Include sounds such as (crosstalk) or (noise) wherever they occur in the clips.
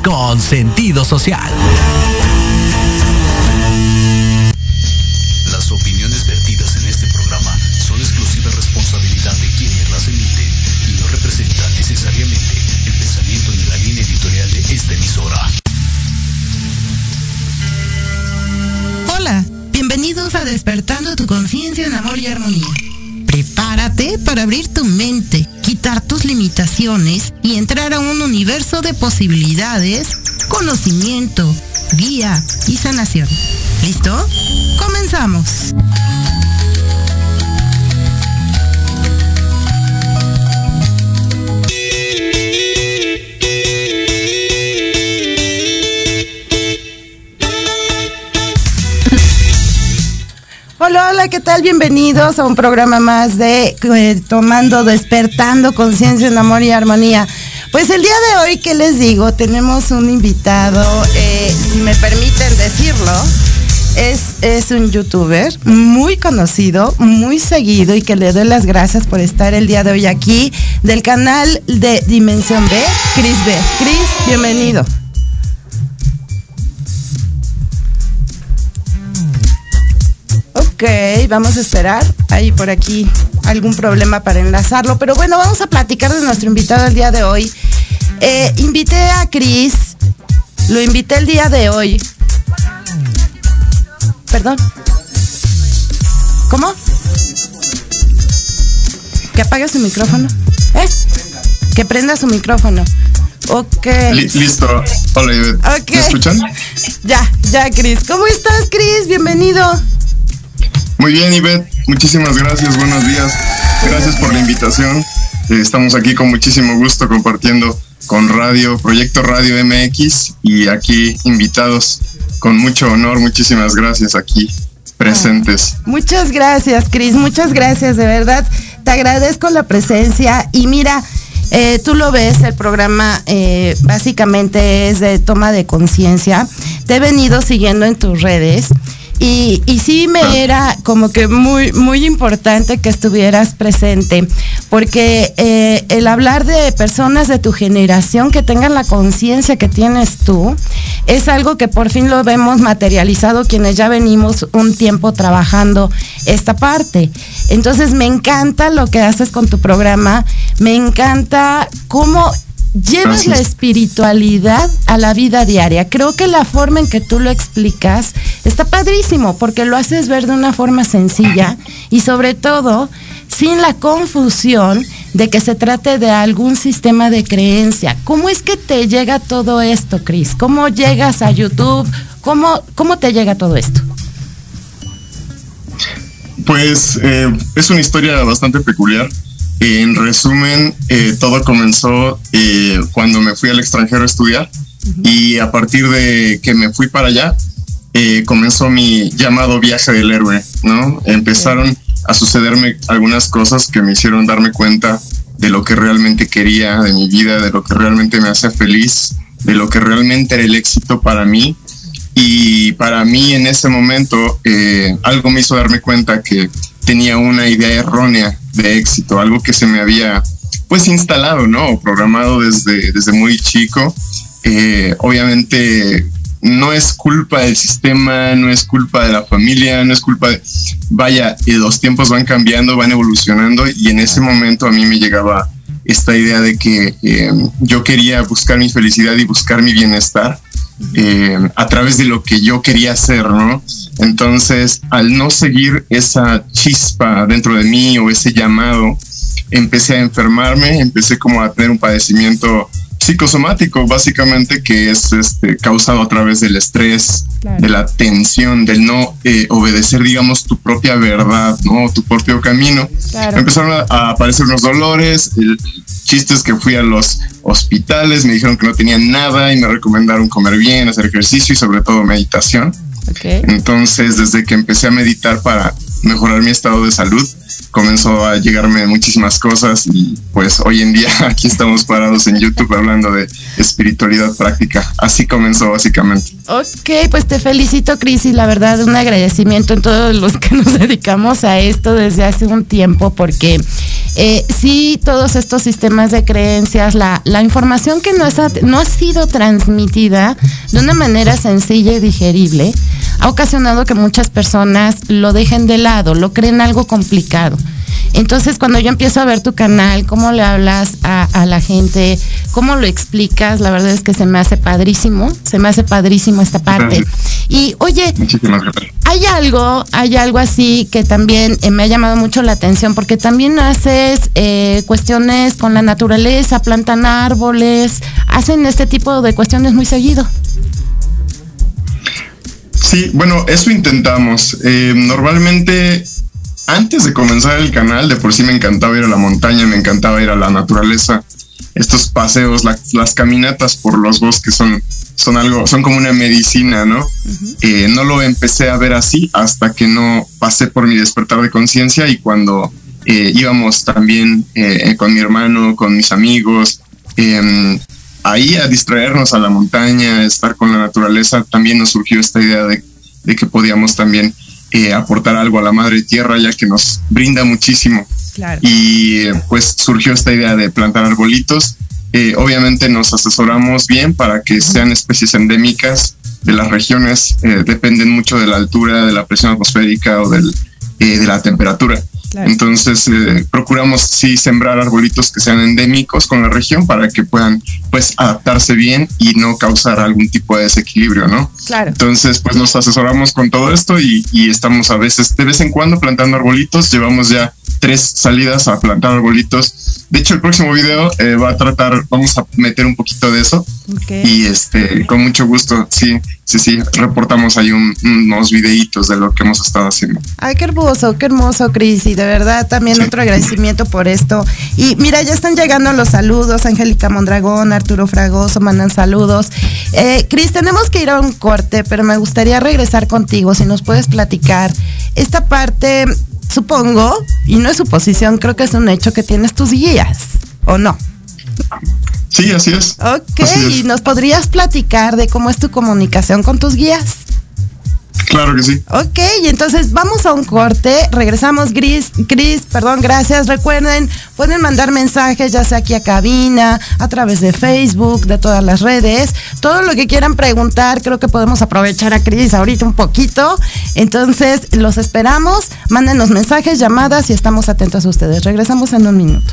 Con sentido social. Posibilidades, conocimiento, guía y sanación. ¿Listo? Comenzamos. Hola, hola, ¿qué tal? Bienvenidos a un programa más de eh, Tomando, Despertando Conciencia en Amor y Armonía. Pues el día de hoy, ¿qué les digo? Tenemos un invitado, eh, si me permiten decirlo, es, es un youtuber muy conocido, muy seguido y que le doy las gracias por estar el día de hoy aquí del canal de Dimensión B, Chris B. Chris, bienvenido. Ok, vamos a esperar. Hay por aquí algún problema para enlazarlo. Pero bueno, vamos a platicar de nuestro invitado el día de hoy. Eh, invité a Chris. Lo invité el día de hoy. Perdón. ¿Cómo? Que apague su micrófono. ¿Eh? Que prenda su micrófono. Ok. listo. Hola, Ivette. Okay. ¿Me escuchan? (laughs) Ya, ya, Chris. ¿Cómo estás, Chris? Bienvenido. Muy bien, Ivette. Muchísimas gracias. Buenos días. Gracias por la invitación. Eh, estamos aquí con muchísimo gusto compartiendo con Radio, Proyecto Radio MX y aquí invitados con mucho honor. Muchísimas gracias aquí presentes. Muchas gracias, Cris. Muchas gracias, de verdad. Te agradezco la presencia y mira, eh, tú lo ves, el programa eh, básicamente es de toma de conciencia. Te he venido siguiendo en tus redes. Y, y, sí me era como que muy, muy importante que estuvieras presente, porque eh, el hablar de personas de tu generación que tengan la conciencia que tienes tú, es algo que por fin lo vemos materializado quienes ya venimos un tiempo trabajando esta parte. Entonces me encanta lo que haces con tu programa, me encanta cómo llevas la espiritualidad a la vida diaria. Creo que la forma en que tú lo explicas está padrísimo porque lo haces ver de una forma sencilla y sobre todo sin la confusión de que se trate de algún sistema de creencia. ¿Cómo es que te llega todo esto, Cris? ¿Cómo llegas a YouTube? ¿Cómo, cómo te llega todo esto? Pues eh, es una historia bastante peculiar. En resumen, eh, todo comenzó eh, cuando me fui al extranjero a estudiar uh -huh. y a partir de que me fui para allá, eh, comenzó mi llamado viaje del héroe, ¿no? Empezaron a sucederme algunas cosas que me hicieron darme cuenta de lo que realmente quería de mi vida, de lo que realmente me hacía feliz, de lo que realmente era el éxito para mí. Y para mí en ese momento algo me hizo darme cuenta que tenía una idea errónea de éxito, algo que se me había pues instalado, ¿no? Programado desde, desde muy chico. Eh, obviamente no es culpa del sistema, no es culpa de la familia, no es culpa de... Vaya, eh, los tiempos van cambiando, van evolucionando y en ese momento a mí me llegaba esta idea de que eh, yo quería buscar mi felicidad y buscar mi bienestar eh, a través de lo que yo quería hacer, ¿no? Entonces, al no seguir esa chispa dentro de mí o ese llamado, empecé a enfermarme, empecé como a tener un padecimiento psicosomático, básicamente, que es este, causado a través del estrés, claro. de la tensión, del no eh, obedecer, digamos, tu propia verdad, ¿no? Tu propio camino. Claro. Empezaron a, a, aparecer unos dolores, el chiste es que fui a los hospitales, me dijeron que no tenía nada y me recomendaron comer bien, hacer ejercicio y sobre todo meditación. Entonces, desde que empecé a meditar para mejorar mi estado de salud, comenzó a llegarme muchísimas cosas y pues hoy en día (laughs) aquí estamos parados en YouTube hablando de espiritualidad práctica. Así comenzó básicamente. Ok, pues te felicito Cris y la verdad un agradecimiento en todos los que nos (laughs) dedicamos a esto desde hace un tiempo porque eh, sí todos estos sistemas de creencias, la, la información que no, no ha sido transmitida de una manera sencilla y digerible, ha ocasionado que muchas personas lo dejen de lado, lo creen algo complicado. Entonces, cuando yo empiezo a ver tu canal, cómo le hablas a, la gente, cómo lo explicas, la verdad es que se me hace padrísimo, se me hace padrísimo esta parte. Y oye, hay algo, hay algo así que también eh, me ha llamado mucho la atención, porque también haces eh, cuestiones con la naturaleza, plantan árboles, hacen este tipo de cuestiones muy seguido. Sí, bueno, eso intentamos. Eh, normalmente antes de comenzar el canal, de por sí me encantaba ir a la montaña, me encantaba ir a la naturaleza. Estos paseos, las caminatas por los bosques son, son algo, son como una medicina, ¿no? Eh, no lo empecé a ver así hasta que no pasé por mi despertar de conciencia y cuando eh, íbamos también eh, con mi hermano, con mis amigos, em, ahí a distraernos a la montaña, a estar con la naturaleza, también nos surgió esta idea de, de que podíamos también eh, aportar algo a la madre tierra, ya que nos brinda muchísimo. Y pues surgió esta idea de plantar arbolitos. Eh, obviamente nos asesoramos bien para que sean especies endémicas de las regiones, eh, dependen mucho de la altura, de la presión atmosférica o del, de la temperatura. Entonces, eh, procuramos sí sembrar arbolitos que sean endémicos con la región para que puedan pues adaptarse bien y no causar algún tipo de desequilibrio, ¿no? Claro. Entonces, pues nos asesoramos con todo esto y, y estamos a veces, de vez en cuando plantando arbolitos. Llevamos ya tres salidas a plantar arbolitos. De hecho, el próximo video eh, va a tratar, vamos a meter un poquito de eso. Y este, con mucho gusto, sí, sí, sí, reportamos ahí unos videitos de lo que hemos estado haciendo. Ay, qué hermoso, qué hermoso, Cris. Y de verdad, también otro agradecimiento por esto. Y mira, ya están llegando los saludos. Angélica Mondragón, Arturo Fragoso mandan saludos. Eh, Cris, tenemos que ir a un corte, pero me gustaría regresar contigo, si nos puedes platicar esta parte supongo, y no es suposición, creo que es un hecho que tienes tus guías, ¿o no? Sí, así es. Ok, ¿y nos podrías platicar de cómo es tu comunicación con tus guías? Claro que sí. Ok, entonces vamos a un corte. Regresamos, Gris. Gris, perdón, gracias. Recuerden, pueden mandar mensajes, ya sea aquí a cabina, a través de Facebook, de todas las redes. Todo lo que quieran preguntar, creo que podemos aprovechar a Cris ahorita un poquito. Entonces, los esperamos. Mándenos mensajes, llamadas y estamos atentos a ustedes. Regresamos en un minuto.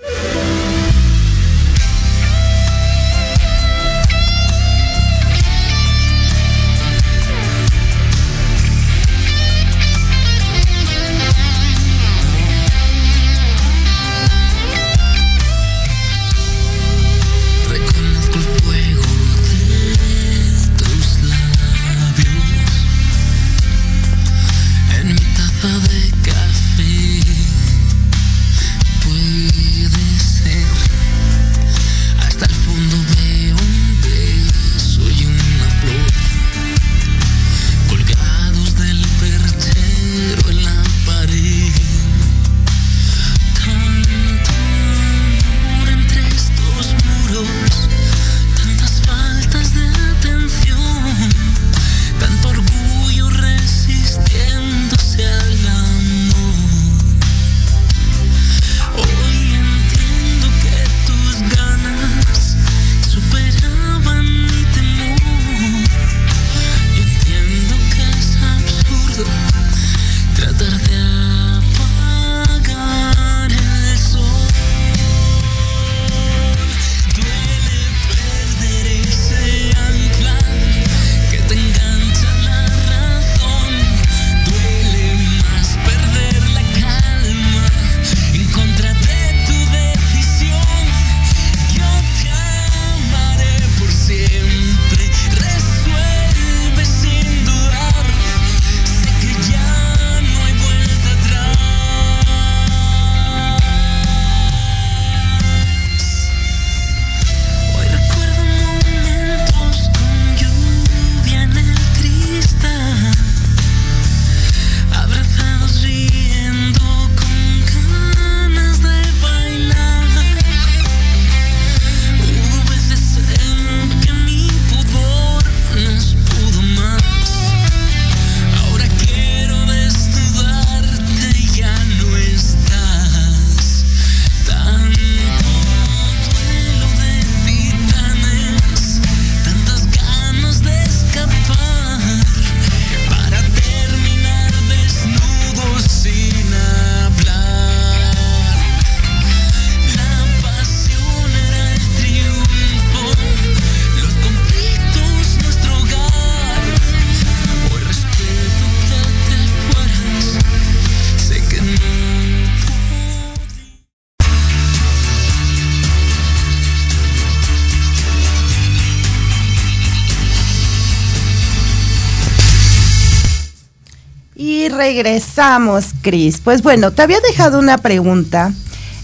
Regresamos, Cris. Pues bueno, te había dejado una pregunta.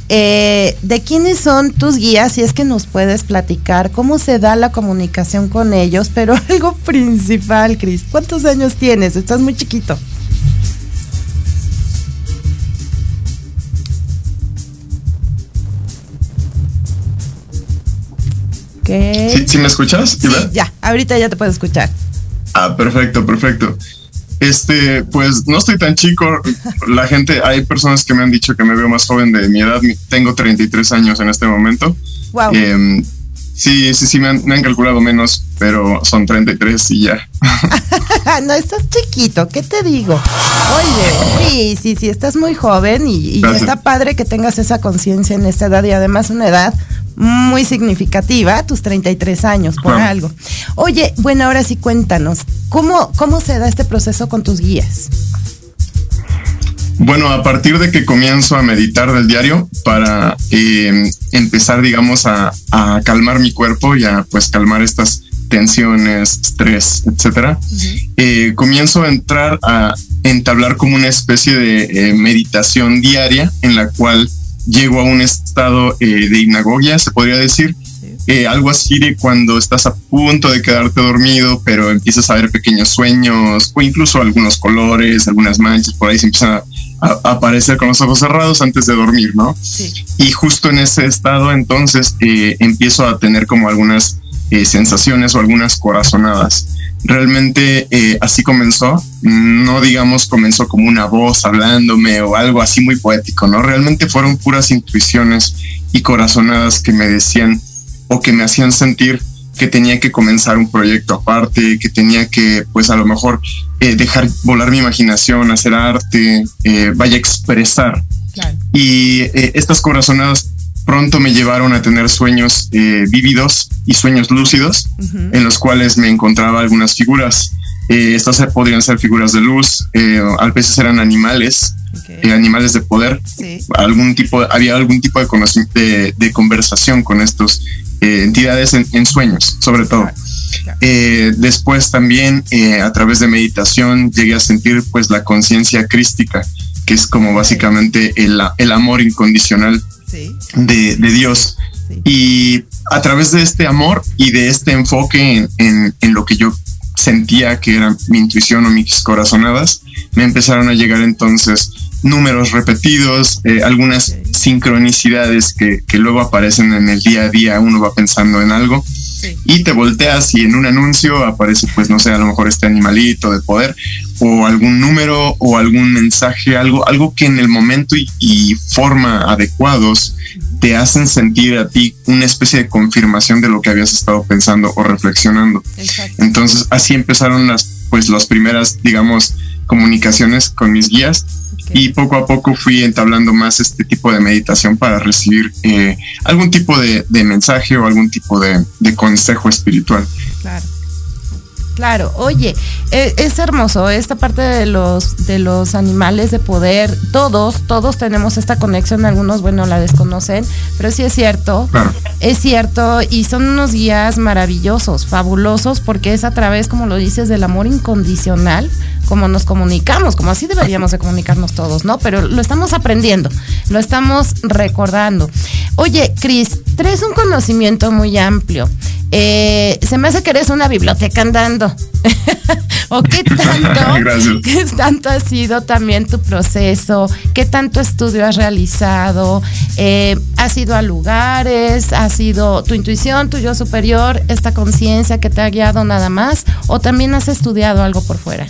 Eh, ¿De quiénes son tus guías? Si es que nos puedes platicar cómo se da la comunicación con ellos, pero (laughs) algo principal, Cris. ¿Cuántos años tienes? Estás muy chiquito. ¿Sí, me escuchas? Sí, ya, ahorita ya te puedo escuchar. Ah, perfecto, perfecto. Este, pues no estoy tan chico. La gente, hay personas que me han dicho que me veo más joven de mi edad. Tengo 33 años en este momento. Wow. Em, sí, sí, sí, me han, calculado menos, pero son 33 y ya. (laughs) no, estás chiquito, ¿qué te digo? Oye, sí, sí, sí, estás muy joven y, y está padre que tengas esa conciencia en esta edad y además una edad muy significativa, tus 33 años, por algo. Oye, bueno, ahora sí cuéntanos, ¿cómo, ¿cómo se da este proceso con tus guías? Bueno, a partir de que comienzo a meditar del diario para eh, empezar, digamos, a, calmar mi cuerpo y a pues calmar estas tensiones, estrés, etcétera, eh, comienzo a entrar a entablar como una especie de eh, meditación diaria en la cual llego a un estado eh, de hipnagogia, se podría decir. Eh, algo así de cuando estás a punto de quedarte dormido, pero empiezas a ver pequeños sueños o incluso algunos colores, algunas manchas, por ahí se empiezan a, aparecer con los ojos cerrados antes de dormir, ¿no? Y justo en ese estado entonces eh, empiezo a tener como algunas sensaciones o algunas corazonadas realmente eh, así comenzó. No digamos comenzó como una voz hablándome o algo así muy poético, ¿no? Realmente fueron puras intuiciones y corazonadas que me decían o que me hacían sentir que tenía que comenzar un proyecto aparte, que tenía que, pues a lo mejor, eh, dejar volar mi imaginación, hacer arte, eh, vaya a expresar. Y estas corazonadas pronto me llevaron a tener sueños eh, vívidos y sueños lúcidos, en los cuales me encontraba algunas figuras. Eh, estas podrían ser figuras de luz, eh, a veces eran animales, animales de poder. Algún tipo, había algún tipo de, de, conversación con estos entidades en, sueños, sobre todo. después también a través de meditación llegué a sentir pues la conciencia crística, que es como básicamente el, el amor incondicional de, Dios. Y a través de este amor y de este enfoque en, lo que yo sentía que era mi intuición o mis corazonadas, me empezaron a llegar entonces números repetidos, eh, algunas sincronicidades que, que, luego aparecen en el día a día, uno va pensando en algo y te volteas y en un anuncio aparece pues no sé, a lo mejor este animalito de poder o algún número o algún mensaje, algo, algo que en el momento y, forma adecuados te hacen sentir a ti una especie de confirmación de lo que habías estado pensando o reflexionando. Entonces así empezaron las pues las primeras, digamos, comunicaciones con mis guías y poco a poco fui entablando más este tipo de meditación para recibir eh, algún tipo de, mensaje o algún tipo de, de consejo espiritual. Claro. Claro, oye, e, es, hermoso esta parte de los de los animales de poder. Todos, todos tenemos esta conexión. Algunos, bueno, la desconocen, pero sí es cierto. Es cierto y son unos guías maravillosos, fabulosos, porque es a través, como lo dices, del amor incondicional, como nos comunicamos, como así deberíamos de comunicarnos todos, ¿no? Pero lo estamos aprendiendo, lo estamos recordando. Oye, Cris, traes un conocimiento muy amplio. Eh, se me hace que eres una biblioteca andando. (laughs) ¿O qué tanto, (laughs) qué tanto ha sido también tu proceso? ¿Qué tanto estudio has realizado? Eh, ¿Has ido a lugares? ¿Ha sido tu intuición, tu yo superior, esta conciencia que te ha guiado nada más? ¿O también has estudiado algo por fuera?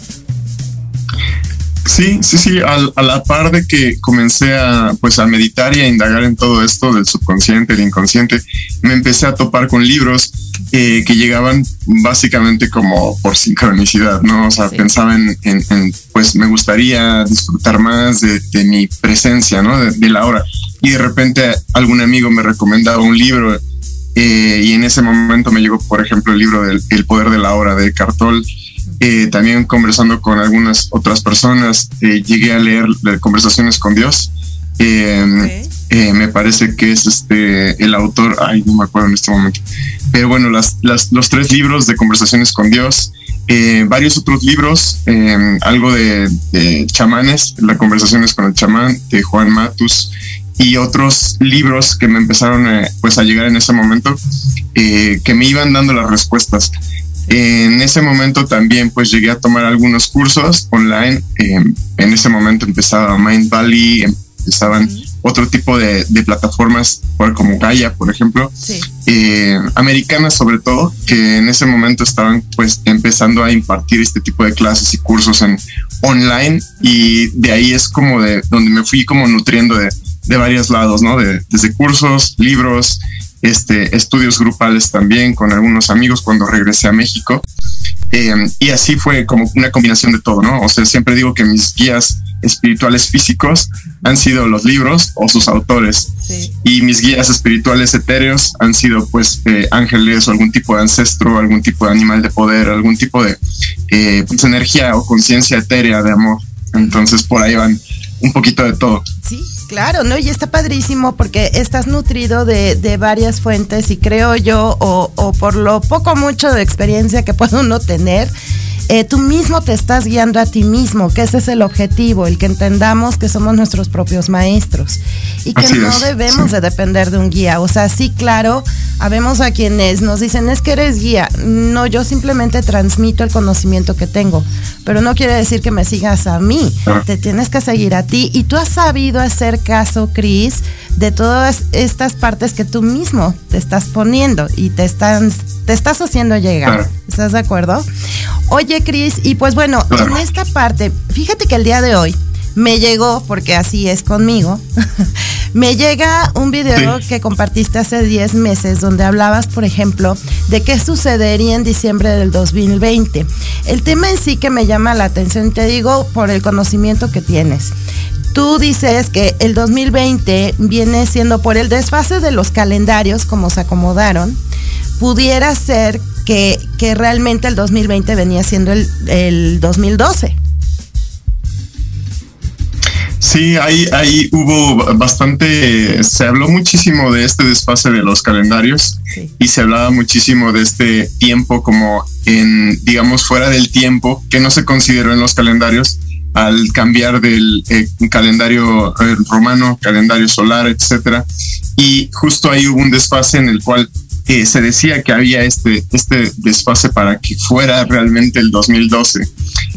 Sí, sí, sí, a, la par de que comencé a, pues, a meditar y a indagar en todo esto del subconsciente, el inconsciente, me empecé a topar con libros eh, que llegaban básicamente como por sincronicidad, ¿no? O sea, pensaba en, pues me gustaría disfrutar más de, mi presencia, ¿no? De, la hora. Y de repente algún amigo me recomendaba un libro eh, y en ese momento me llegó, por ejemplo, el libro del El poder de la hora de Cartol eh, también conversando con algunas otras personas, eh, llegué a leer Conversaciones con Dios. Eh, me parece que es este el autor, ay, no me acuerdo en este momento. Pero bueno, las, los tres libros de Conversaciones con Dios eh, varios otros libros, em, algo de, chamanes, las conversaciones con el chamán de Juan Matus y otros libros que me empezaron eh, pues a llegar en ese momento eh, que me iban dando las respuestas. En ese momento también pues llegué a tomar algunos cursos online. Em, en ese momento empezaba Mind Valley, empezaban otro tipo de, plataformas como Gaia, por ejemplo, eh, americanas sobre todo, que en ese momento estaban pues empezando a impartir este tipo de clases y cursos en online y de ahí es como de donde me fui como nutriendo de, de varios lados, ¿no? De, desde cursos, libros, este, estudios grupales también con algunos amigos cuando regresé a México. Eh, y así fue como una combinación de todo, ¿no? O sea, siempre digo que mis guías espirituales físicos han sido los libros o sus autores. Y mis guías espirituales etéreos han sido pues eh, ángeles o algún tipo de ancestro, algún tipo de animal de poder, algún tipo de eh, pues, energía o conciencia etérea de amor. Entonces por ahí van un poquito de todo. Sí, claro, ¿no? Y está padrísimo porque estás nutrido de, de varias fuentes y creo yo, o, o, por lo poco mucho de experiencia que (laughs) puede uno tener, eh, tú mismo te estás guiando a ti mismo, que ese es el objetivo, el que entendamos que somos nuestros propios maestros y que no debemos de depender de un guía. O sea, sí, claro, habemos a quienes nos dicen, es que eres guía. No, yo simplemente transmito el conocimiento que tengo, pero no quiere decir que me sigas a mí, ah. te tienes que seguir a ti y tú has sabido hacer caso, Cris, de todas estas partes que tú mismo te estás poniendo y te están te estás haciendo llegar. ¿Estás de acuerdo? Oye, Cris, y pues bueno, en esta parte, fíjate que el día de hoy me llegó, porque así es conmigo, (laughs) me llega un video que compartiste hace 10 meses donde hablabas, por ejemplo, de qué sucedería en diciembre del 2020. El tema en sí que me llama la atención, te digo, por el conocimiento que tienes. Tú dices que el 2020 viene siendo por el desfase de los calendarios, como se acomodaron, pudiera ser que, realmente el 2020 venía siendo el, el 2012. Sí, ahí, ahí hubo bastante, se habló muchísimo de este desfase de los calendarios y se hablaba muchísimo de este tiempo como en, digamos, fuera del tiempo que no se consideró en los calendarios al cambiar del eh, calendario eh, romano, calendario solar, etcétera. Y justo ahí hubo un desfase en el cual se decía que había este, este desfase para que fuera realmente el 2012.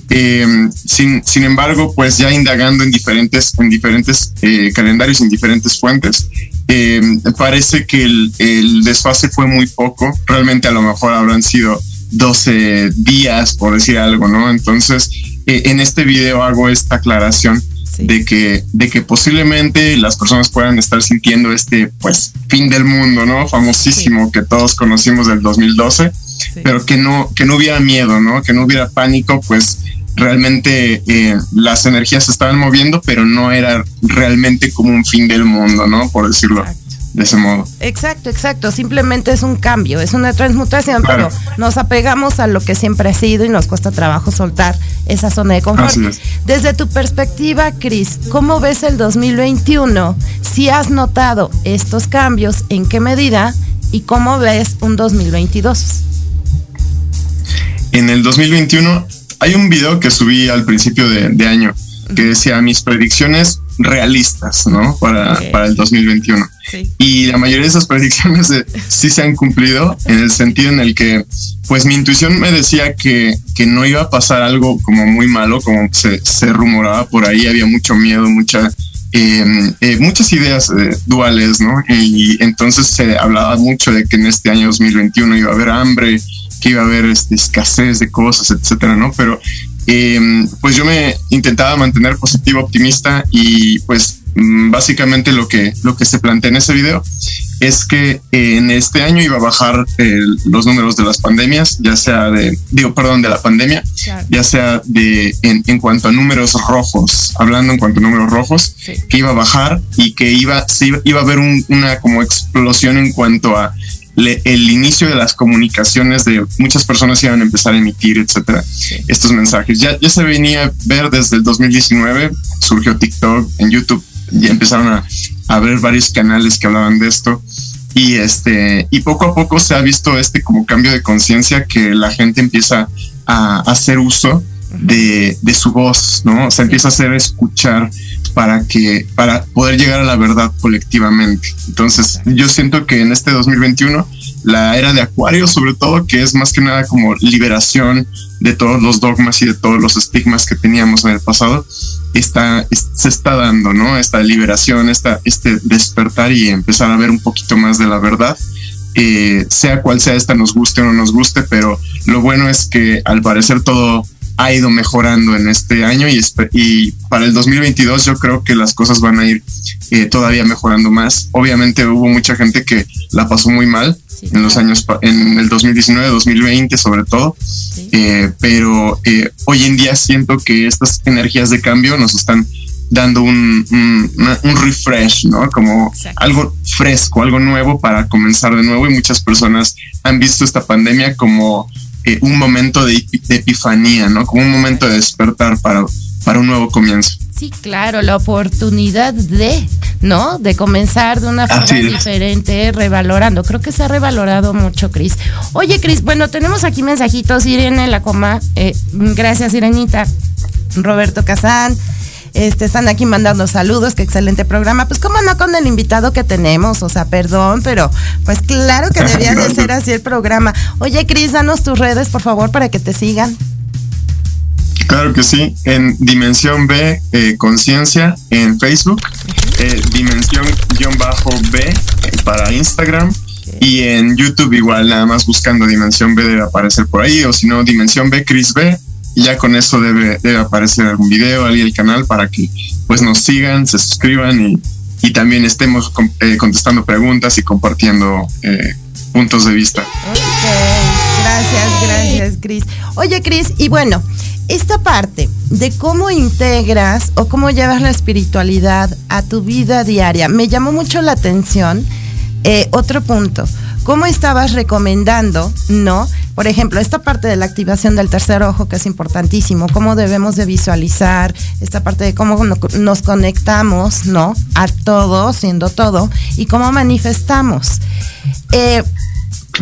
Em, sin, sin, embargo, pues ya indagando en diferentes, en diferentes eh, calendarios, en diferentes fuentes, em, parece que el, el, desfase fue muy poco. Realmente a lo mejor habrán sido 12 días, por decir algo, ¿no? Entonces, eh, en este video hago esta aclaración de que, de que posiblemente las personas puedan estar sintiendo este pues fin del mundo, ¿no? Famosísimo que todos conocimos del 2012, pero que no, que no hubiera miedo, ¿no? Que no hubiera pánico, pues realmente eh, las energías se estaban moviendo, pero no era realmente como un fin del mundo, ¿no? Por decirlo de ese modo. Exacto, exacto. Simplemente es un cambio, es una transmutación, pero nos apegamos a lo que siempre ha sido y nos cuesta trabajo soltar esa zona de confort. Desde tu perspectiva, Cris, ¿cómo ves el 2021? Si has notado estos cambios, ¿en qué medida? ¿Y cómo ves un 2022? En el 2021 hay un video que subí al principio de año que decía mis predicciones realistas, ¿no? Para, para el 2021. Y la mayoría de esas predicciones sí se han cumplido en el sentido en el que, pues mi intuición me decía que, que no iba a pasar algo como muy malo, como se, se rumoraba por ahí, había mucho miedo, mucha... Em, eh, muchas ideas eh, duales, ¿no? Y entonces se hablaba mucho de que en este año 2021 iba a haber hambre, que iba a haber este, escasez de cosas, etcétera, ¿no? Pero Em, pues yo me intentaba mantener positivo, optimista y pues mm, básicamente lo que, lo que se plantea en ese video es que en este año iba a bajar los números de las pandemias, ya sea de, digo, perdón, de la pandemia, ya sea de en, cuanto a números rojos, hablando en cuanto a números rojos, que iba a bajar y que iba, iba, iba a haber una como explosión en cuanto a el inicio de las comunicaciones de muchas personas iban a empezar a emitir, etcétera, estos mensajes. Ya, ya se venía a ver desde el 2019, surgió TikTok, en YouTube, y empezaron a, a ver varios canales que hablaban de esto. Y este, y poco a poco se ha visto este como cambio de conciencia que la gente empieza a hacer uso de, de, su voz, ¿no? Se empieza a hacer escuchar para que, para poder llegar a la verdad colectivamente. Entonces, yo siento que en este 2021, la era de Acuario, sobre todo, que es más que nada como liberación de todos los dogmas y de todos los estigmas que teníamos en el pasado, está, se está dando, ¿no? Esta liberación, esta, este despertar y empezar a ver un poquito más de la verdad. Sea cual sea esta, nos guste o no nos guste, pero lo bueno es que al parecer todo ha ido mejorando en este año y, y para el 2022 yo creo que las cosas van a ir eh, todavía mejorando más. Obviamente hubo mucha gente que la pasó muy mal en los años, en el 2019, 2020 sobre todo, eh, pero eh, hoy en día siento que estas energías de cambio nos están dando un, un, refresh, ¿no? Como algo fresco, algo nuevo para comenzar de nuevo y muchas personas han visto esta pandemia como eh, un momento de, epifanía, ¿no? Como un momento de despertar para, para un nuevo comienzo. Sí, claro, la oportunidad de, ¿no? De comenzar de una forma diferente, revalorando. Creo que se ha revalorado mucho, Cris. Oye, Cris, bueno, tenemos aquí mensajitos. Irene La Coma, eh, gracias, Irenita. Roberto Casán, este, están aquí mandando saludos, qué excelente programa. Pues cómo no con el invitado que tenemos, o sea, perdón, pero pues claro que (laughs) debía de ser así el programa. Oye, Cris, danos tus redes, por favor, para que te sigan. Claro que sí, en Dimensión B eh, Conciencia en Facebook, eh, Dimensión-B eh, para Instagram y en YouTube igual, nada más buscando Dimensión B debe aparecer por ahí o si no Dimensión B Chris B ya con eso debe, debe aparecer algún video ahí el canal para que pues nos sigan, se suscriban y, y también estemos eh, contestando preguntas y compartiendo eh, puntos de vista. Gracias, gracias, Cris. Oye, Cris, y bueno, esta parte de cómo integras o cómo llevas la espiritualidad a tu vida diaria, me llamó mucho la atención. Eh, otro punto, ¿cómo estabas recomendando, no? Por ejemplo, esta parte de la activación del tercer ojo, que es importantísimo, cómo debemos de visualizar, esta parte de cómo nos conectamos, ¿no? A todo, siendo todo, y cómo manifestamos. Eh,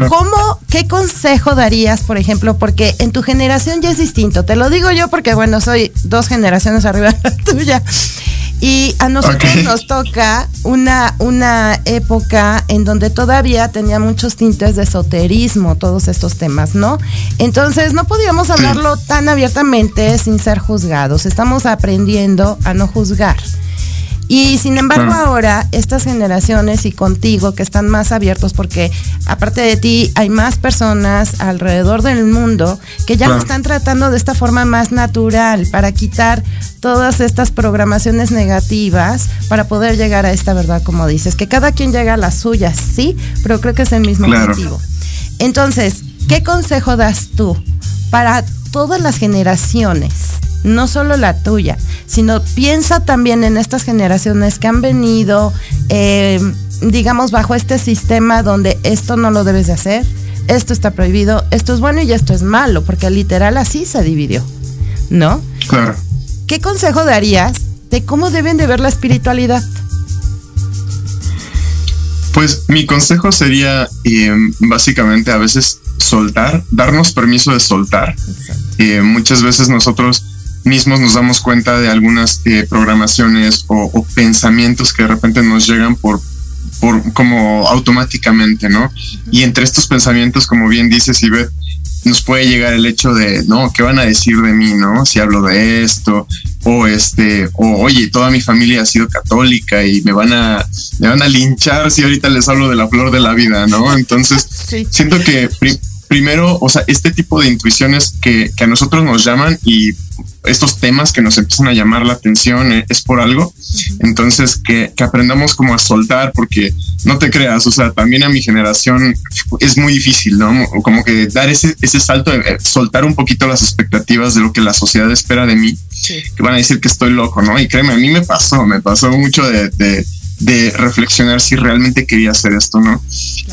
¿Cómo, qué consejo darías, por ejemplo? Porque en tu generación ya es distinto. Te lo digo yo porque, bueno, soy dos generaciones arriba de la tuya. Y a nosotros nos toca una, una época en donde todavía tenía muchos tintes de esoterismo, todos estos temas, ¿no? Entonces no podíamos hablarlo tan abiertamente sin ser juzgados. Estamos aprendiendo a no juzgar. Y sin embargo ahora estas generaciones y contigo que están más abiertos porque aparte de ti hay más personas alrededor del mundo que ya lo están tratando de esta forma más natural para quitar todas estas programaciones negativas para poder llegar a esta verdad como dices, que cada quien llega a las suyas, sí, pero creo que es el mismo objetivo. Entonces, ¿qué consejo das tú para todas las generaciones? No solo la tuya, sino piensa también en estas generaciones que han venido, eh, digamos, bajo este sistema donde esto no lo debes de hacer, esto está prohibido, esto es bueno y esto es malo, porque literal así se dividió, ¿no? Claro. ¿Qué consejo darías de cómo deben de ver la espiritualidad? Pues mi consejo sería eh, básicamente a veces soltar, darnos permiso de soltar. Eh, muchas veces nosotros mismos nos damos cuenta de algunas eh, programaciones o, pensamientos que de repente nos llegan por, por como automáticamente, ¿no? Y entre estos pensamientos, como bien dices, Ivette, nos puede llegar el hecho de, no, ¿qué van a decir de mí, no? Si hablo de esto, o este, o oye, toda mi familia ha sido católica y me van a, me van a linchar si ahorita les hablo de la flor de la vida, ¿no? Entonces, (laughs) siento que primero, o sea, este tipo de intuiciones que, que a nosotros nos llaman y estos temas que nos empiezan a llamar la atención eh, es por algo. Entonces, que, aprendamos como a soltar, porque no te creas, o sea, también a mi generación es muy difícil, ¿no? Como que dar ese, ese salto, de eh, soltar un poquito las expectativas de lo que la sociedad espera de mí, que van a decir que estoy loco, ¿no? Y créeme, a mí me pasó, me pasó mucho de, de, reflexionar si realmente quería hacer esto, ¿no?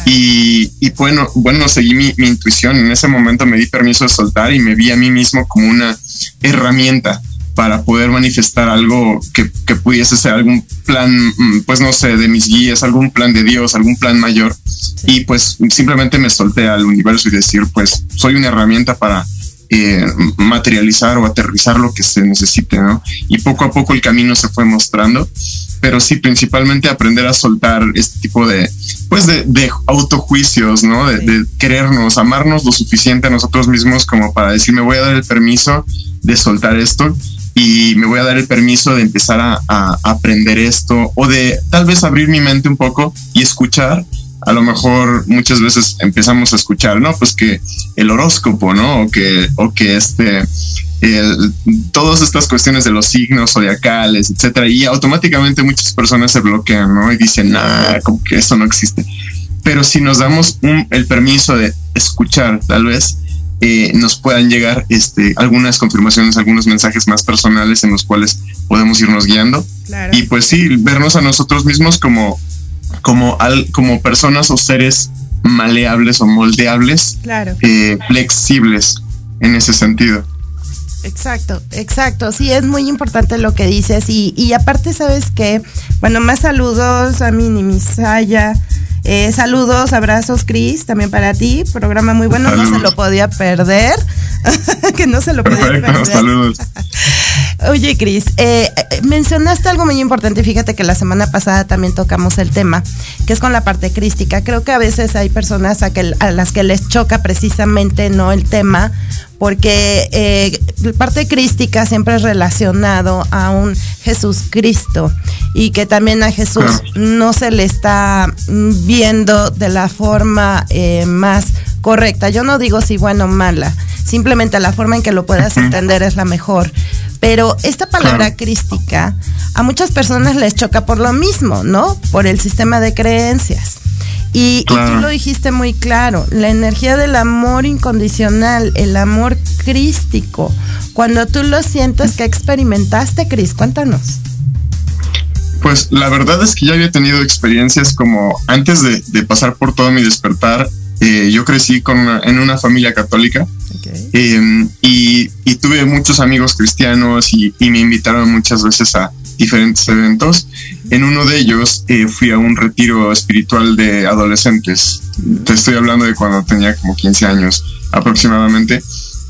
Y, y, bueno, bueno, seguí mi, mi intuición, en ese momento me di permiso de soltar y me vi a mí mismo como una herramienta para poder manifestar algo que, pudiese ser algún plan, mm, pues no sé, de mis guías, algún plan de Dios, algún plan mayor. Y pues simplemente me solté al universo y decir, pues soy una herramienta para, eh, materializar o aterrizar lo que se necesite, ¿no? Y poco a poco el camino se fue mostrando, pero sí, principalmente aprender a soltar este tipo de, pues, de, de autojuicios, ¿no? De, de, querernos, amarnos lo suficiente a nosotros mismos como para decir, me voy a dar el permiso de soltar esto y me voy a dar el permiso de empezar a, a aprender esto o de tal vez abrir mi mente un poco y escuchar a lo mejor muchas veces empezamos a escuchar, ¿no? Pues que el horóscopo, ¿no? O que, o que este, el, todas estas cuestiones de los signos zodiacales, etcétera, y automáticamente muchas personas se bloquean, ¿no? Y dicen, nada, como que eso no existe. Pero si nos damos un, el permiso de escuchar, tal vez, eh, nos puedan llegar este, algunas confirmaciones, algunos mensajes más personales en los cuales podemos irnos guiando. Claro. Y pues sí, vernos a nosotros mismos como como, al, como personas o seres maleables o moldeables, claro. eh, flexibles en ese sentido. Exacto, exacto. Sí, es muy importante lo que dices. Y, y aparte, ¿sabes qué? Bueno, más saludos a Mini Misaya. Eh, saludos, abrazos, Cris, también para ti. Programa muy bueno, saludos. no se lo podía perder. (laughs) que no se lo podía perder. Saludos. (laughs) Oye, Cris, eh, mencionaste algo muy importante. Fíjate que la semana pasada también tocamos el tema, que es con la parte crística. Creo que a veces hay personas a las que les choca precisamente no el tema, porque eh, parte crística siempre es relacionado a un Jesús Cristo y que también a Jesús no se le está viendo de la forma eh, más correcta. Yo no digo si buena o mala, simplemente la forma en que lo puedas entender es la mejor. Pero esta palabra crística a muchas personas les choca por lo mismo, ¿no? Por el sistema de creencias. Y, claro. y, tú lo dijiste muy claro, la energía del amor incondicional, el amor crístico. Cuando tú lo sientes, ¿qué experimentaste, Cris? Cuéntanos. Pues la verdad es que ya había tenido experiencias como antes de, de pasar por todo mi despertar. Eh, yo crecí con una, en una familia católica okay. eh, y, y, tuve muchos amigos cristianos y, y me invitaron muchas veces a, diferentes eventos. En uno de ellos eh, fui a un retiro espiritual de adolescentes. Te estoy hablando de cuando tenía como 15 años aproximadamente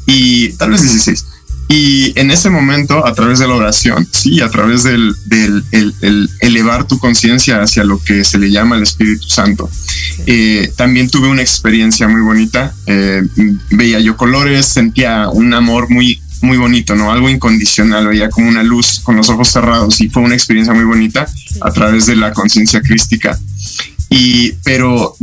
y tal vez 16. Y en ese momento, a través de la oración, sí, a través del, del el, el elevar tu conciencia hacia lo que se le llama el Espíritu Santo, eh, también tuve una experiencia muy bonita. Eh, veía yo colores, sentía un amor muy muy bonito, ¿no? Algo incondicional, veía como una luz con los ojos cerrados y fue una experiencia muy bonita a través de la conciencia crística. Y, pero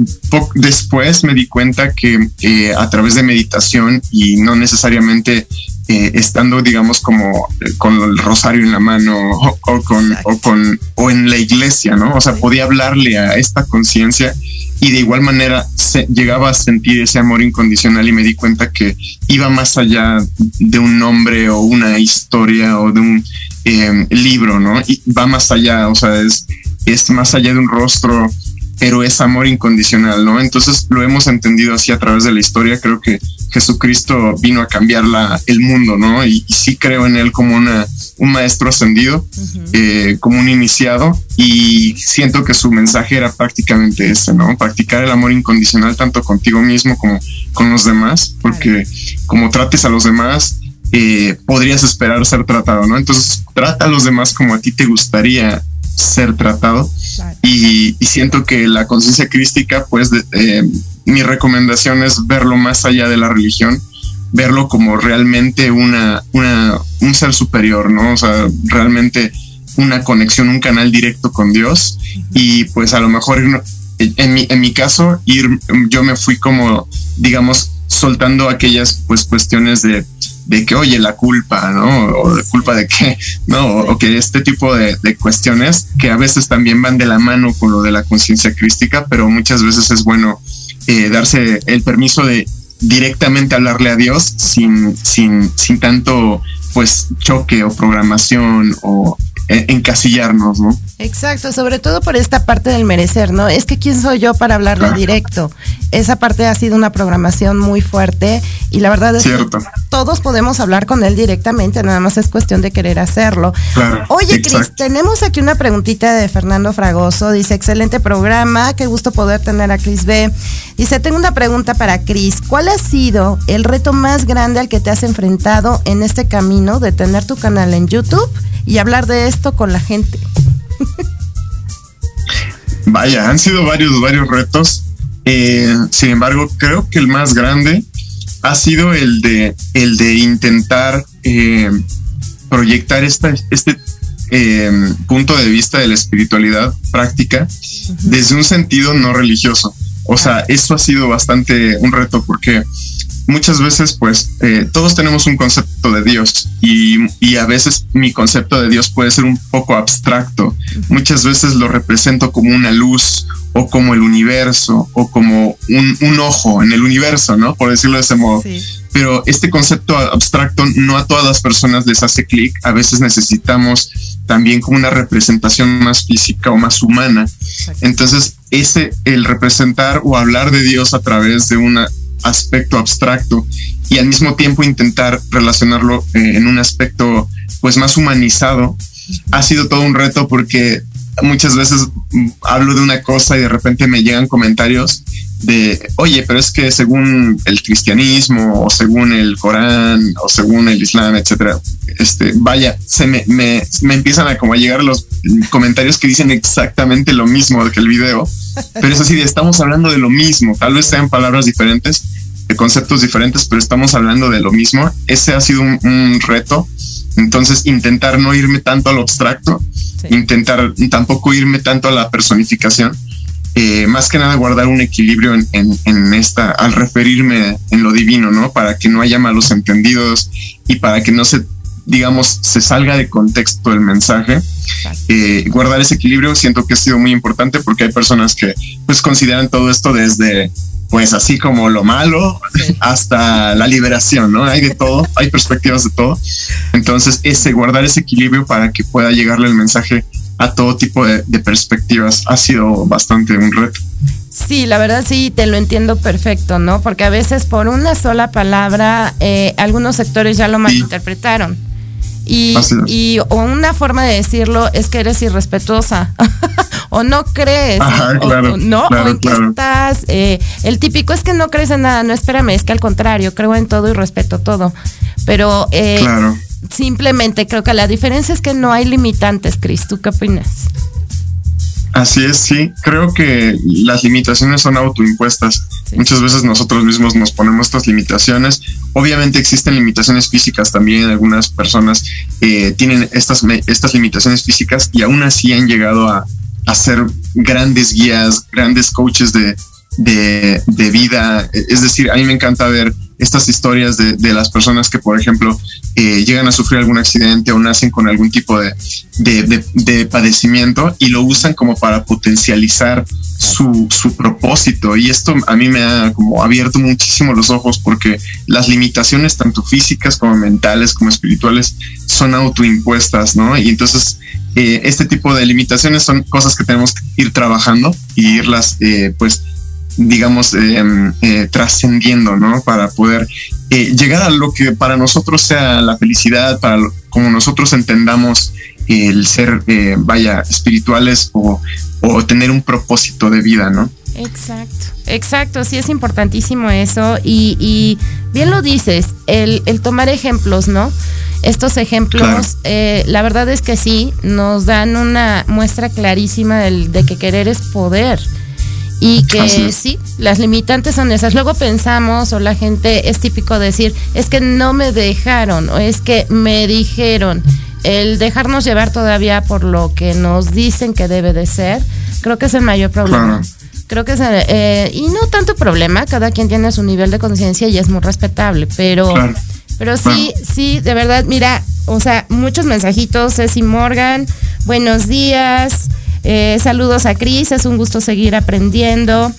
después me di cuenta que eh, a través de meditación y no necesariamente eh, estando, digamos, como eh, con el rosario en la mano o, o con, o con, o en la iglesia, ¿no? O sea, podía hablarle a esta conciencia y de igual manera llegaba a sentir ese amor incondicional y me di cuenta que iba más allá de un nombre o una historia o de un eh, libro, ¿no? Y va más allá, o sea, es, es más allá de un rostro, pero es amor incondicional, ¿no? Entonces lo hemos entendido así a través de la historia, creo que Jesucristo vino a cambiar la, el mundo, ¿no? Y sí creo en él como una, un maestro ascendido, uh -huh. eh, como un iniciado, y siento que su mensaje era prácticamente ese, ¿no? Practicar el amor incondicional tanto contigo mismo como con los demás, porque como trates a los demás, eh, podrías esperar ser tratado, ¿no? Entonces, trata a los demás como a ti te gustaría ser tratado. Claro. Y, y, siento que la conciencia crística, pues, de, eh, mi recomendación es verlo más allá de la religión, verlo como realmente una, una, un ser superior, ¿no? O sea, realmente una conexión, un canal directo con Dios. Y pues a lo mejor en mi, en mi caso, ir, yo me fui como, digamos, soltando aquellas pues cuestiones de, de que, oye, la culpa, ¿no? O de culpa de qué, ¿no? O que este tipo de, de, cuestiones que a veces también van de la mano con lo de la conciencia crística, pero muchas veces es bueno eh, darse el permiso de directamente hablarle a Dios sin, sin, sin tanto pues choque o programación o encasillarnos, ¿no? Exacto, sobre todo por esta parte del merecer, ¿no? Es que quién soy yo para hablarle claro. directo. Esa parte ha sido una programación muy fuerte Y la verdad es Cierto. que todos podemos hablar con él directamente, nada más es cuestión de querer hacerlo. Claro, Oye, Cris, tenemos aquí una preguntita de Fernando Fragoso. Dice, excelente programa, qué gusto poder tener a Cris B. Dice, tengo una pregunta para Cris. ¿Cuál ha sido el reto más grande al que te has enfrentado en este camino de tener tu canal en YouTube y hablar de esto con la gente? Vaya, han sido varios, varios retos. Eh, sin embargo, creo que el más grande ha sido el de, el de intentar eh, proyectar esta, este eh, punto de vista de la espiritualidad práctica desde un sentido no religioso. O sea, eso ha sido bastante un reto porque muchas veces pues eh, todos tenemos un concepto de Dios y, y, a veces mi concepto de Dios puede ser un poco abstracto. Muchas veces lo represento como una luz o como el universo o como un, un ojo en el universo, ¿no? Por decirlo de ese modo. Sí. Pero este concepto abstracto no a todas las personas les hace clic. A veces necesitamos también como una representación más física o más humana. Entonces, ese, el representar o hablar de Dios a través de un aspecto abstracto y al mismo tiempo intentar relacionarlo eh, en un aspecto pues más humanizado, ha sido todo un reto porque muchas veces hablo de una cosa y de repente me llegan comentarios de, oye, pero es que según el cristianismo o según el Corán o según el Islam, etcétera, este, vaya, se me, me, me empiezan a como a llegar los comentarios que dicen exactamente lo mismo que el video, pero es así, de, estamos hablando de lo mismo, tal vez sean palabras diferentes, de conceptos diferentes, pero estamos hablando de lo mismo. Ese ha sido un, un reto. Entonces, intentar no irme tanto a lo abstracto, sí. intentar tampoco irme tanto a la personificación, eh, más que nada guardar un equilibrio en, en, en, esta, al referirme en lo divino, ¿no? Para que no haya malos entendidos y para que no se, digamos, se salga de contexto el mensaje. Eh, guardar ese equilibrio siento que ha sido muy importante porque hay personas que pues consideran todo esto desde pues así como lo malo sí. hasta la liberación, ¿no? Hay de todo, hay perspectivas de todo. Entonces, ese guardar ese equilibrio para que pueda llegarle el mensaje a todo tipo de, de perspectivas ha sido bastante un reto. Sí, la verdad sí, te lo entiendo perfecto, ¿no? Porque a veces por una sola palabra eh, algunos sectores ya lo malinterpretaron. Y, y o una forma de decirlo es que eres irrespetuosa (laughs) o no crees Ajá, claro, o, no claro, o en qué claro. estás eh, el típico es que no crees en nada no espérame es que al contrario creo en todo y respeto todo pero eh, claro. Simplemente creo que la diferencia es que no hay limitantes Cris ¿tú qué opinas? Así es, sí. Creo que las limitaciones son autoimpuestas. Sí. Muchas veces nosotros mismos nos ponemos estas limitaciones. Obviamente existen limitaciones físicas también. Algunas personas eh, tienen estas, estas limitaciones físicas y aún así han llegado a, a ser grandes guías, grandes coaches de, de, de, vida. Es decir, a mí me encanta ver estas historias de, las personas que, por ejemplo, eh, llegan a sufrir algún accidente o nacen con algún tipo de, de, de, padecimiento y lo usan como para potencializar su, su, propósito. Y esto a mí me ha como abierto muchísimo los ojos porque las limitaciones, tanto físicas como mentales, como espirituales, son autoimpuestas, ¿no? Y entonces eh, este tipo de limitaciones son cosas que tenemos que ir trabajando y irlas, eh, pues, digamos, eh, eh, trascendiendo, ¿no? Para poder eh, llegar a lo que para nosotros sea la felicidad, para lo, como nosotros entendamos el ser, eh, vaya, espirituales o, o, tener un propósito de vida, ¿no? Exacto, exacto, sí es importantísimo eso y, y bien lo dices, el, el, tomar ejemplos, ¿no? Estos ejemplos, claro. eh, la verdad es que sí, nos dan una muestra clarísima del, de que querer es poder y que sí, las limitantes son esas. Luego pensamos, o la gente es típico decir, es que no me dejaron, o es que me dijeron. El dejarnos llevar todavía por lo que nos dicen que debe de ser, creo que es el mayor problema. Claro. Creo que es, eh, y no tanto problema, cada quien tiene su nivel de conciencia y es muy respetable, pero, claro. pero sí, sí, de verdad, mira, o sea, muchos mensajitos, Ceci Morgan, buenos días, eh, saludos a Cris, es un gusto seguir aprendiendo.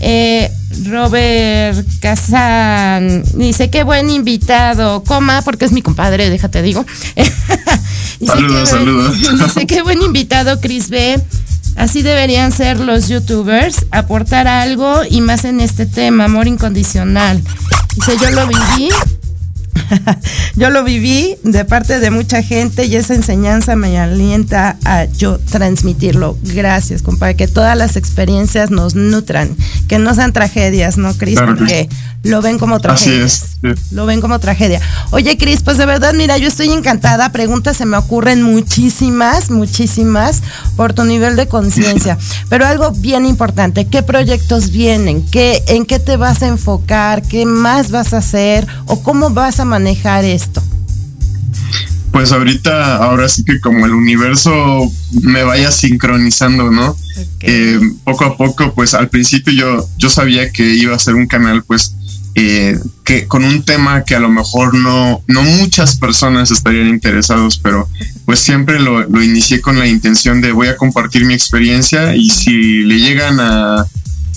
Eh, Robert Kazan dice qué buen invitado, coma, porque es mi compadre, déjate digo. (laughs) dice saludos, saludos. (laughs) Dice qué buen invitado, Cris B. Así deberían ser los youtubers, aportar algo y más en este tema, amor incondicional. Dice, yo lo viví (laughs) yo lo viví de parte de mucha gente y esa enseñanza me alienta a yo transmitirlo. Gracias, compadre, que todas las experiencias nos nutran, que no sean tragedias, ¿no, Cris? Porque lo ven como tragedia. Así es. Lo ven como tragedia. Oye, Cris, pues de verdad, mira, yo estoy encantada. Preguntas se me ocurren muchísimas, muchísimas por tu nivel de conciencia. (laughs) Pero algo bien importante, ¿qué proyectos vienen? ¿Qué, ¿En qué te vas a enfocar? ¿Qué más vas a hacer? ¿O cómo vas a manejar esto? Pues ahorita, ahora sí que como el universo me vaya sincronizando, ¿no? Eh, poco a poco, pues al principio yo, yo sabía que iba a ser un canal, pues, eh, que con un tema que a lo mejor no, no muchas personas estarían interesados, pero pues siempre lo, lo inicié con la intención de voy a compartir mi experiencia y si le llegan a,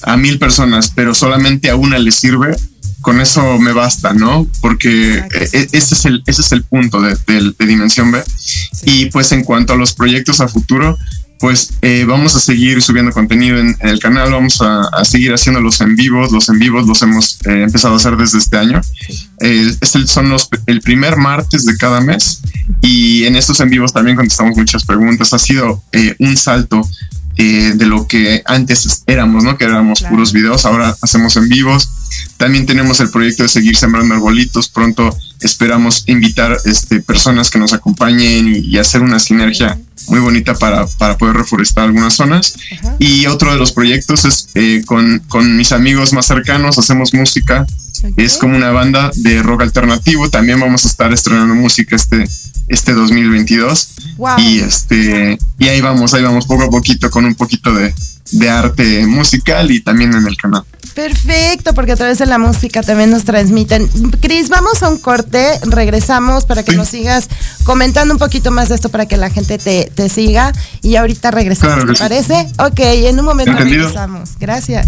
a mil personas, pero solamente a una le sirve, con eso me basta, ¿no? Porque e, e, ese es el, ese es el punto de, Dimensión B. Y pues en cuanto a los proyectos a futuro, pues eh, vamos a seguir subiendo contenido en, el canal, vamos a, seguir haciendo los en vivos, los en vivos los hemos eh, empezado a hacer desde este año. Eh, este son los, el primer martes de cada mes y en estos en vivos también contestamos muchas preguntas. Ha sido un salto de lo que antes éramos, ¿no? Que éramos puros videos, ahora hacemos en vivos también tenemos el proyecto de seguir sembrando arbolitos. Pronto esperamos invitar este, personas que nos acompañen y, hacer una sinergia muy bonita para, poder reforestar algunas zonas. Y otro de los proyectos es eh, con, mis amigos más cercanos, hacemos música. Es como una banda de rock alternativo. También vamos a estar estrenando música este, este 2022. Y este y ahí vamos, ahí vamos poco a poquito con un poquito de, de arte musical y también en el canal. Perfecto, porque a través de la música también nos transmiten. Cris, vamos a un corte, regresamos para que nos sigas comentando un poquito más de esto para que la gente te, siga y ahorita regresamos, ¿te parece? Ok, en un momento regresamos. Gracias.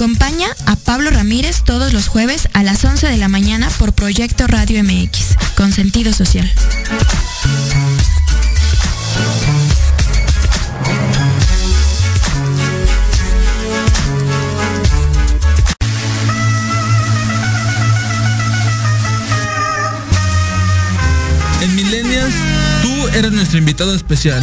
Acompaña a Pablo Ramírez todos los jueves a las 11 de la mañana por Proyecto Radio MX, con sentido social. En Millennials, tú eres nuestro invitado especial.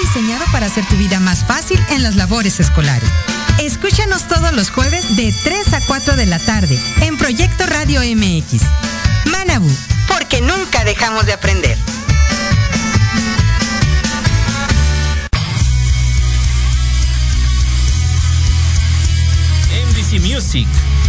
Diseñado para hacer tu vida más fácil en las labores escolares. Escúchanos todos los jueves de 3 a 4 de la tarde en Proyecto Radio MX. Manabu, porque nunca dejamos de aprender. MDC Music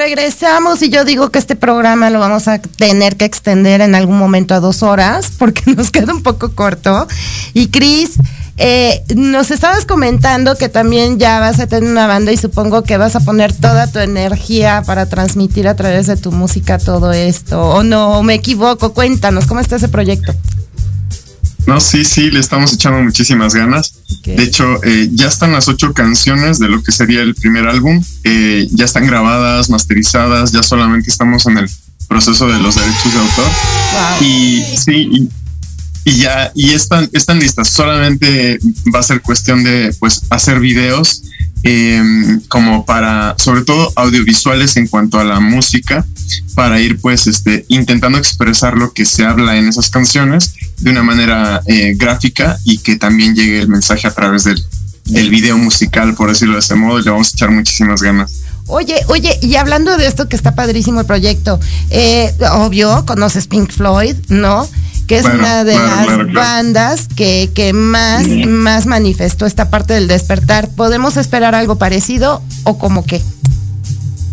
Regresamos y yo digo que este programa lo vamos a tener que extender en algún momento a dos horas (laughs) porque nos queda un poco corto. Y Cris, Eh, nos estabas comentando que también ya vas a tener una banda y supongo que vas a poner toda tu energía para transmitir a través de tu música todo esto. ¿O no? ¿Me equivoco? Cuéntanos, ¿cómo está ese proyecto? No, sí, sí, le estamos echando muchísimas ganas. De hecho, eh, ya están las ocho canciones de lo que sería el primer álbum. Eh, ya están grabadas, masterizadas, ya solamente estamos en el proceso de los derechos de autor. Y sí, y, ya, y están, están listas. Solamente va a ser cuestión de pues hacer videos Em, como para, sobre todo audiovisuales en cuanto a la música, para ir pues este, intentando expresar lo que se habla en esas canciones de una manera eh, gráfica y que también llegue el mensaje a través del, del video musical, por decirlo de ese modo, y le vamos a echar muchísimas ganas. Oye, oye, y hablando de esto que está padrísimo el proyecto, eh, obvio, conoces Pink Floyd, ¿no? Que es una de las bandas que, que más, más manifestó esta parte del despertar. ¿Podemos esperar algo parecido o como qué?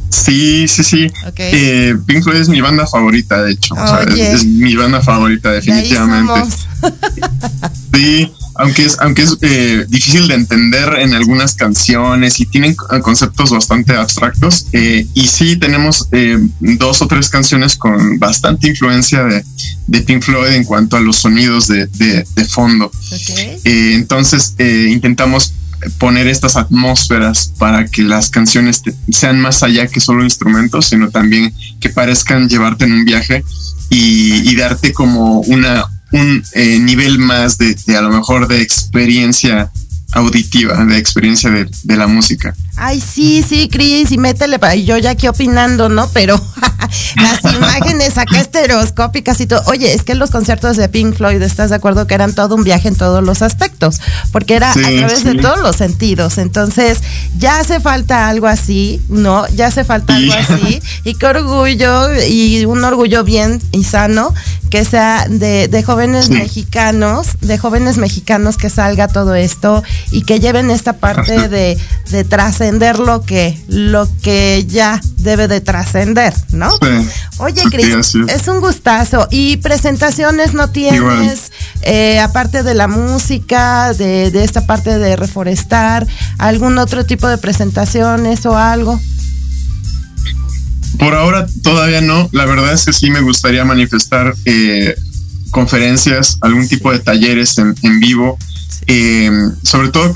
Sí, sí, sí. Eh, Pink Floyd es mi banda favorita, de hecho. es, mi banda favorita, definitivamente. (laughs) sí, aunque es, aunque es eh, difícil de entender en algunas canciones y tienen conceptos bastante abstractos. Eh, y sí, tenemos eh, dos o tres canciones con bastante influencia de, de Pink Floyd en cuanto a los sonidos de, de, fondo. entonces, intentamos poner estas atmósferas para que las canciones sean más allá que solo instrumentos, sino también que parezcan llevarte en un viaje y, y darte como una un eh, nivel más de, de, a lo mejor de experiencia auditiva, de experiencia de, de la música. Ay, sí, sí, Cris, y métele, y yo ya aquí opinando, ¿no? Pero (laughs) las (laughs) imágenes acá estereoscópicas y todo. Oye, es que los conciertos de Pink Floyd, ¿estás de acuerdo que eran todo un viaje en todos los aspectos? Porque era a través de todos los sentidos. Entonces, ya hace falta algo así, ¿no? Ya hace falta algo así. Y qué orgullo, y un orgullo bien y sano, que sea de, de jóvenes mexicanos, de jóvenes mexicanos que salga todo esto y que lleven esta parte de, de trascender lo que, lo que ya debe de trascender, ¿no? Oye, Cris, es. un gustazo. ¿Y presentaciones no tienes, eh, aparte de la música, de, de esta parte de reforestar, algún otro tipo de presentaciones o algo? Por ahora todavía no. La verdad es que sí me gustaría manifestar eh, conferencias, algún tipo de talleres en, en vivo eh, sobre todo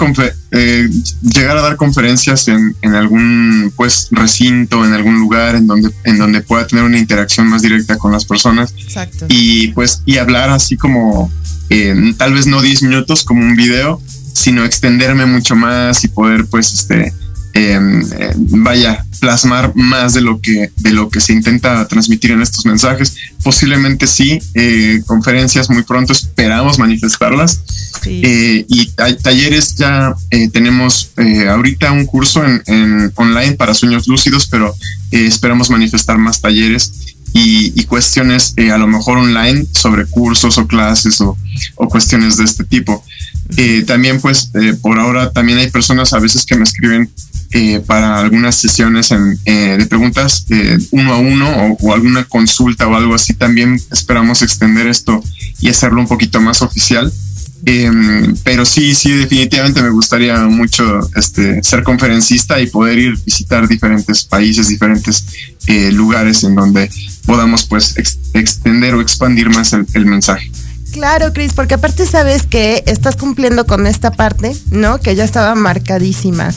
eh, llegar a dar conferencias en, en, algún pues recinto, en algún lugar en donde, en donde pueda tener una interacción más directa con las personas. Exacto. Y pues, y hablar así como, eh, tal vez no 10 minutos como un video, sino extenderme mucho más y poder pues este eh, vaya, plasmar más de lo que de lo que se intenta transmitir en estos mensajes. Posiblemente sí, eh, conferencias muy pronto esperamos manifestarlas. Eh, y hay talleres ya tenemos ahorita un curso en, online para sueños lúcidos, pero esperamos manifestar más talleres y, cuestiones a lo mejor online sobre cursos o clases o, o cuestiones de este tipo. también pues por ahora también hay personas a veces que me escriben eh, para algunas sesiones eh, de preguntas eh, uno a uno o, alguna consulta o algo así. También esperamos extender esto y hacerlo un poquito más oficial. Em, pero sí, sí, definitivamente me gustaría mucho este, ser conferencista y poder ir visitar diferentes países, diferentes lugares en donde podamos pues extender o expandir más el, el mensaje. Claro, Cris, porque aparte sabes que estás cumpliendo con esta parte, ¿no? Que ya estaba marcadísima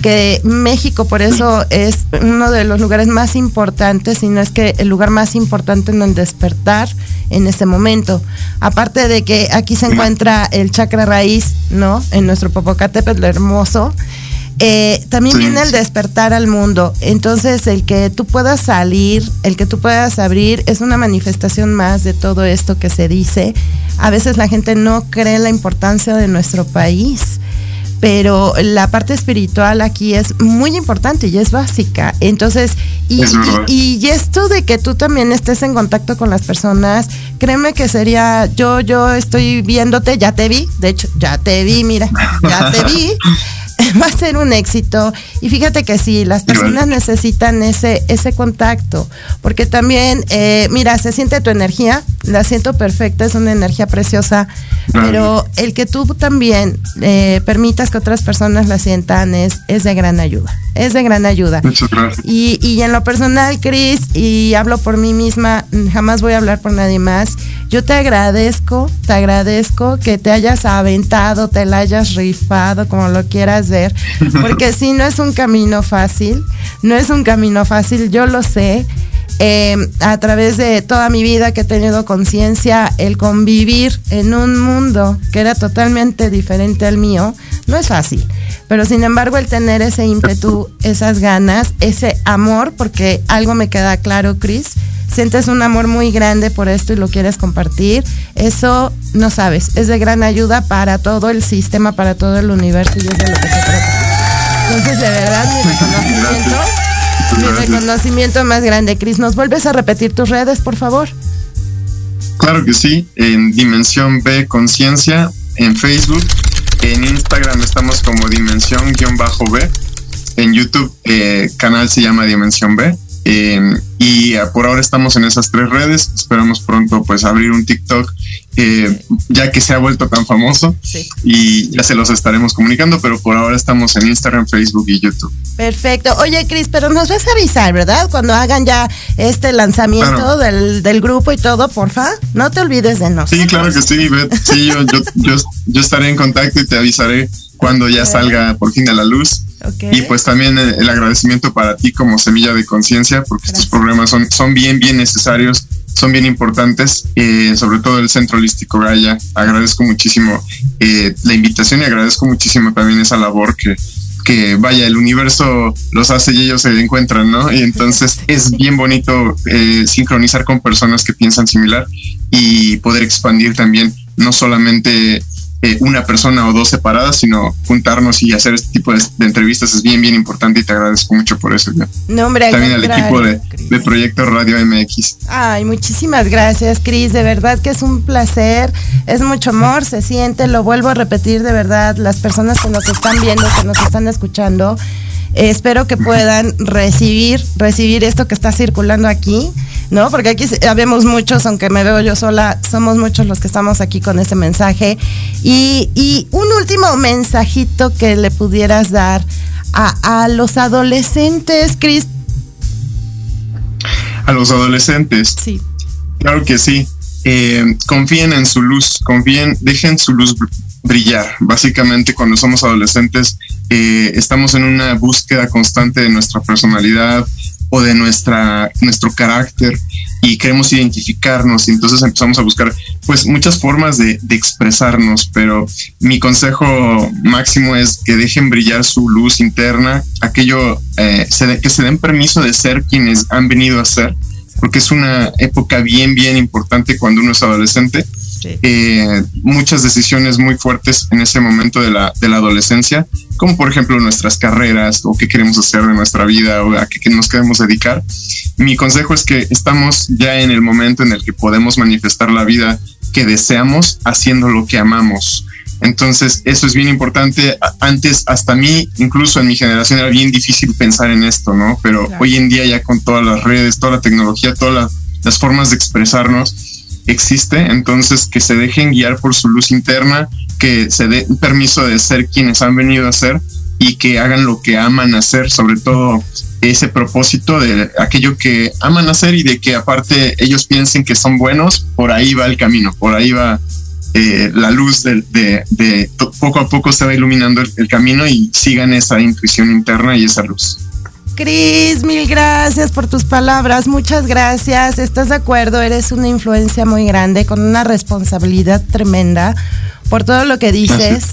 que México por eso es uno de los lugares más importantes, si no es que el lugar más importante en el despertar en ese momento. Aparte de que aquí se encuentra el chakra raíz, ¿no? En nuestro Popocatépetl hermoso. Eh, también viene el despertar al mundo. Entonces, el que tú puedas salir, el que tú puedas abrir, es una manifestación más de todo esto que se dice. A veces la gente no cree la importancia de nuestro país pero la parte espiritual aquí es muy importante y es básica. Entonces, y, y, esto de que tú también estés en contacto con las personas, créeme que sería, yo, yo estoy viéndote, ya te vi, de hecho, ya te vi, mira, ya te vi. (laughs) (laughs) va a ser un éxito. Y fíjate que sí, las personas necesitan ese, ese contacto, porque también, eh, mira, se siente tu energía, la siento perfecta, es una energía preciosa, pero el que tú también eh, permitas que otras personas la sientan es, es de gran ayuda, es de gran ayuda. Muchas gracias. Y, y en lo personal, Cris, y hablo por mí misma, jamás voy a hablar por nadie más, yo te agradezco, te agradezco que te hayas aventado, te la hayas rifado, como lo quieras porque (laughs) si no es un camino fácil, no es un camino fácil, yo lo sé. Eh, a través de toda mi vida que he tenido conciencia, el convivir en un mundo que era totalmente diferente al mío, no es fácil. Pero sin embargo, el tener ese ímpetu, esas ganas, ese amor, porque algo me queda claro, Cris, sientes un amor muy grande por esto y lo quieres compartir, eso no sabes, es de gran ayuda para todo el sistema, para todo el universo y es de lo que se trata. Entonces, de verdad, mi reconocimiento, mi reconocimiento más grande. Cris, ¿nos vuelves a repetir tus redes, por favor? Claro que sí, en Dimensión B Conciencia, en Facebook, en Instagram estamos como Dimensión-B, en YouTube eh, canal se llama Dimensión B eh, y uh, por ahora estamos en esas tres redes. Esperamos pronto pues abrir un TikTok eh, ya que se ha vuelto tan famoso Sí. y ya se los estaremos comunicando, pero por ahora estamos en Instagram, Facebook y YouTube. Perfecto. Oye, Cris, pero nos vas a avisar, ¿verdad? Cuando hagan ya este lanzamiento Claro. del, del grupo y todo, porfa. No te olvides de nosotros. Sí, claro que sí, Beth. Sí, yo, yo, yo, yo estaré en contacto y te avisaré cuando ya salga por fin a la luz. Ok. Y pues también el, el agradecimiento para ti como semilla de conciencia, porque estos programas son, son bien, bien necesarios, son bien importantes, eh, sobre todo el Centro Holístico Gaia. Agradezco muchísimo eh, la invitación y agradezco muchísimo también esa labor que, que vaya, el universo los hace y ellos se encuentran, ¿no? Y entonces (laughs) es bien bonito eh, sincronizar con personas que piensan similar y poder expandir también, no solamente eh, una persona o dos separadas, sino juntarnos y hacer este tipo de, de entrevistas es bien, bien importante y te agradezco mucho por eso. yo. No, hombre, También al equipo de, de Proyecto Radio MX. Ay, muchísimas gracias, Cris. De verdad que es un placer, es mucho amor, se siente, lo vuelvo a repetir de verdad, las personas que nos están viendo, que nos están escuchando, eh, espero que puedan recibir, recibir esto que está circulando aquí, ¿no? Porque aquí habemos muchos, aunque me veo yo sola, somos muchos los que estamos aquí con ese mensaje. Y, y un último mensajito que le pudieras dar a, a los adolescentes, Cris. A los adolescentes, Sí. claro que sí. Eh, confíen en su luz, confíen, dejen su luz br- brillar. Básicamente, cuando somos adolescentes, eh, estamos en una búsqueda constante de nuestra personalidad o de nuestra, nuestro carácter y queremos identificarnos y entonces empezamos a buscar pues muchas formas de, expresarnos, pero mi consejo máximo es que dejen brillar su luz interna, aquello eh, que se den permiso de ser quienes han venido a ser, porque es una época bien, bien importante cuando uno es adolescente. Eh, muchas decisiones muy fuertes en ese momento de la, de la adolescencia, como por ejemplo nuestras carreras o qué queremos hacer de nuestra vida o a qué, qué nos queremos dedicar. Mi consejo es que estamos ya en el momento en el que podemos manifestar la vida que deseamos haciendo lo que amamos. Entonces, eso es bien importante. Antes, hasta mí, incluso en mi generación, era bien difícil pensar en esto, ¿no? Pero Claro. hoy en día, ya con todas las redes, toda la tecnología, todas la- las formas de expresarnos, existe. Entonces, que se dejen guiar por su luz interna, que se den permiso de ser quienes han venido a ser y que hagan lo que aman hacer, sobre todo ese propósito de aquello que aman hacer y de que aparte ellos piensen que son buenos, por ahí va el camino, por ahí va eh, la luz de, de- de- poco a poco se va iluminando el camino y sigan esa intuición interna y esa luz. Cris, mil gracias por tus palabras, muchas gracias. ¿Estás de acuerdo? Eres una influencia muy grande, con una responsabilidad tremenda por todo lo que dices,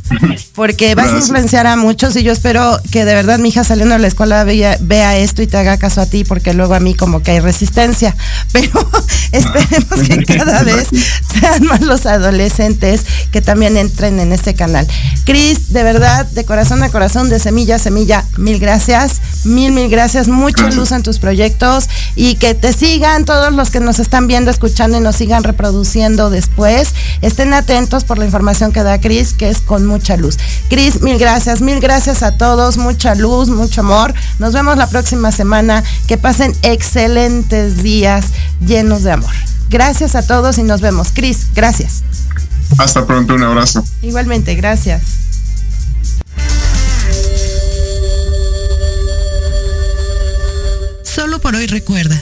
porque vas a influenciar a muchos y yo espero que de verdad mi hija saliendo de la escuela vea, vea esto y te haga caso a ti, porque luego a mí como que hay resistencia, (laughs) pero esperemos que cada (laughs) vez sean más los adolescentes que también entren en este canal. Cris, de verdad, de corazón a corazón, de semilla a semilla, mil gracias, mil, mil gracias, mucha Gracias. luz en tus proyectos y que te sigan todos los que nos están viendo, escuchando y nos sigan reproduciendo después. Estén atentos por la información información que da Cris, que es con mucha luz. Cris, mil gracias, mil gracias a todos, mucha luz, mucho amor. Nos vemos la próxima semana. Que pasen excelentes días llenos de amor. Gracias a todos y nos vemos. Cris, gracias. Hasta pronto, un abrazo. Igualmente, gracias. Solo por hoy recuerda.